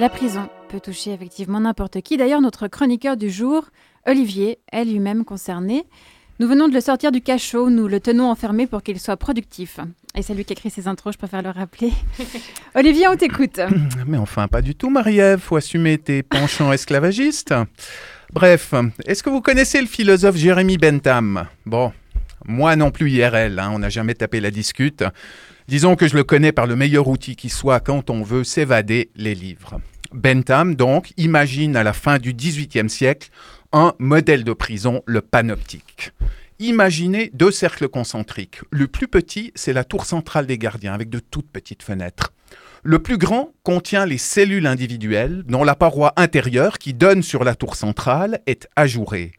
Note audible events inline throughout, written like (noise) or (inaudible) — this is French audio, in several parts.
La prison peut toucher effectivement n'importe qui. D'ailleurs, notre chroniqueur du jour, Olivier, est lui-même concerné. Nous venons de le sortir du cachot, nous le tenons enfermé pour qu'il soit productif. Et c'est lui qui écrit ses intros, je préfère le rappeler. (laughs) Olivier, on t'écoute. Mais enfin, pas du tout, Marie-Ève, faut assumer tes penchants esclavagistes. Bref, est-ce que vous connaissez le philosophe Jérémy Bentham? Bon, moi non plus IRL, hein, on n'a jamais tapé la discute. Disons que je le connais par le meilleur outil qui soit quand on veut s'évader les livres. Bentham, donc, imagine à la fin du XVIIIe siècle un modèle de prison, le panoptique. Imaginez deux cercles concentriques. Le plus petit, c'est la tour centrale des gardiens, avec de toutes petites fenêtres. Le plus grand contient les cellules individuelles, dont la paroi intérieure qui donne sur la tour centrale est ajourée.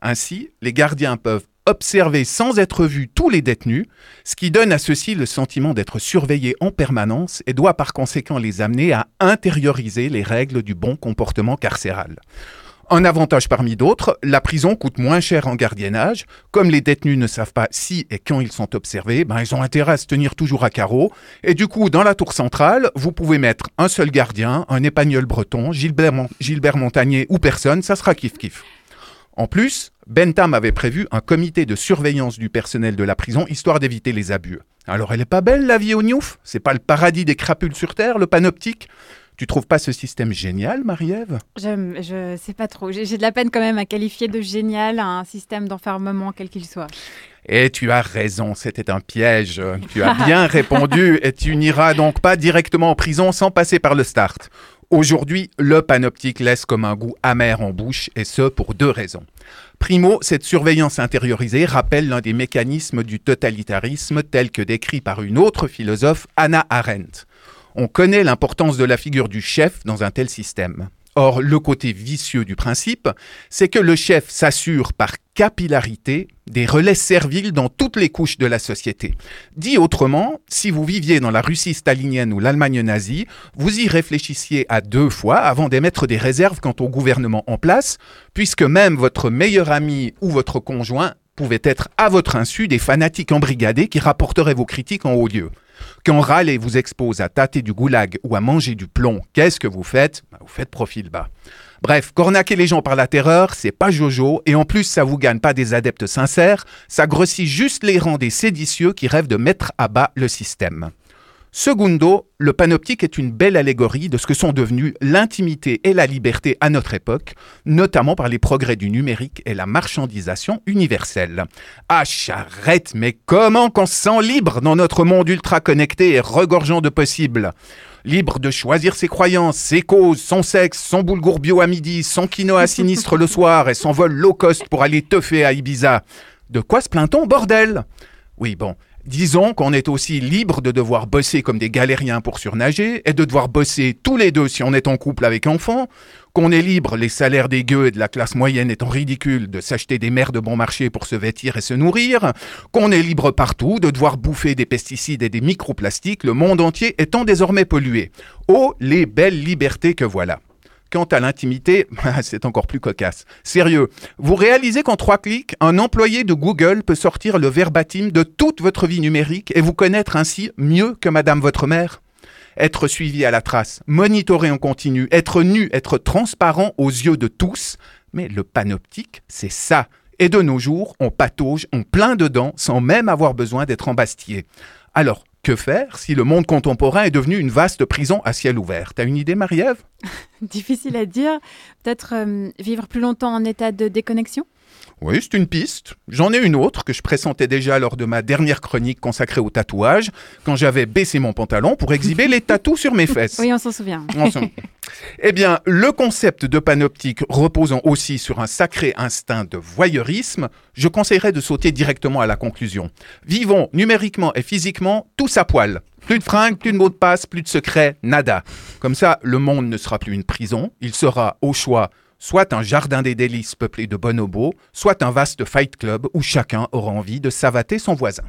Ainsi, les gardiens peuvent observer sans être vus tous les détenus, ce qui donne à ceux-ci le sentiment d'être surveillés en permanence et doit par conséquent les amener à intérioriser les règles du bon comportement carcéral. Un avantage parmi d'autres, la prison coûte moins cher en gardiennage. Comme les détenus ne savent pas si et quand ils sont observés, ben ils ont intérêt à se tenir toujours à carreau. Et du coup, dans la tour centrale, vous pouvez mettre un seul gardien, un épagnol breton, Gilbert, Gilbert Montagnier ou personne, ça sera kiff-kiff. En plus, Bentham avait prévu un comité de surveillance du personnel de la prison, histoire d'éviter les abus. Alors elle est pas belle la vie au Newf C'est pas le paradis des crapules sur Terre, le panoptique? Tu trouves pas ce système génial, Marie-Ève? Je, je sais pas trop. J'ai de la peine quand même à qualifier de génial un système d'enfermement quel qu'il soit. Et tu as raison, c'était un piège. Tu as bien (laughs) répondu et tu n'iras donc pas directement en prison sans passer par le start. Aujourd'hui, le panoptique laisse comme un goût amer en bouche, et ce pour deux raisons. Primo, cette surveillance intériorisée rappelle l'un des mécanismes du totalitarisme tel que décrit par une autre philosophe, Anna Arendt. On connaît l'importance de la figure du chef dans un tel système. Or, le côté vicieux du principe, c'est que le chef s'assure par capillarité des relais serviles dans toutes les couches de la société. Dit autrement, si vous viviez dans la Russie stalinienne ou l'Allemagne nazie, vous y réfléchissiez à deux fois avant d'émettre des réserves quant au gouvernement en place, puisque même votre meilleur ami ou votre conjoint pouvaient être à votre insu des fanatiques embrigadés qui rapporteraient vos critiques en haut lieu. Quand Raleigh vous expose à tâter du goulag ou à manger du plomb, qu'est-ce que vous faites? Bah, Vous faites profil bas. Bref, cornaquer les gens par la terreur, c'est pas jojo, et en plus ça vous gagne pas des adeptes sincères, ça grossit juste les rangs des séditieux qui rêvent de mettre à bas le système. Segundo, le panoptique est une belle allégorie de ce que sont devenus l'intimité et la liberté à notre époque, notamment par les progrès du numérique et la marchandisation universelle. Ah, charrette, mais comment qu'on se sent libre dans notre monde ultra connecté et regorgeant de possibles? Libre de choisir ses croyances, ses causes, son sexe, son boulgour bio à midi, son quinoa sinistre le soir et son vol low cost pour aller teuffer à Ibiza. De quoi se plaint-on, bordel? Oui, bon, Disons qu'on est aussi libre de devoir bosser comme des galériens pour surnager et de devoir bosser tous les deux si on est en couple avec enfants, qu'on est libre, les salaires des gueux et de la classe moyenne étant ridicules, de s'acheter des mers de bon marché pour se vêtir et se nourrir, qu'on est libre partout de devoir bouffer des pesticides et des microplastiques, le monde entier étant désormais pollué. Oh, les belles libertés que voilà. Quant à l'intimité, (laughs) c'est encore plus cocasse. Sérieux, vous réalisez qu'en trois clics, un employé de Google peut sortir le verbatim de toute votre vie numérique et vous connaître ainsi mieux que Madame votre mère? Être suivi à la trace, monitorer en continu, être nu, être transparent aux yeux de tous. Mais le panoptique, c'est ça. Et de nos jours, on patauge, on plein dedans sans même avoir besoin d'être embastillé. Alors, que faire si le monde contemporain est devenu une vaste prison à ciel ouvert? T'as une idée, Marie-Ève? (laughs) Difficile à dire. Peut-être euh, vivre plus longtemps en état de déconnexion? Oui, c'est une piste. J'en ai une autre que je pressentais déjà lors de ma dernière chronique consacrée au tatouage, quand j'avais baissé mon pantalon pour exhiber les tatous sur mes fesses. Oui, on s'en souvient. eh bien, le concept de panoptique reposant aussi sur un sacré instinct de voyeurisme, je conseillerais de sauter directement à la conclusion. Vivons numériquement et physiquement tous à poil. Plus de fringues, plus de mots de passe, plus de secrets, nada. Comme ça, le monde ne sera plus une prison, il sera au choix soit un jardin des délices peuplé de bonobos, soit un vaste fight club où chacun aura envie de savater son voisin.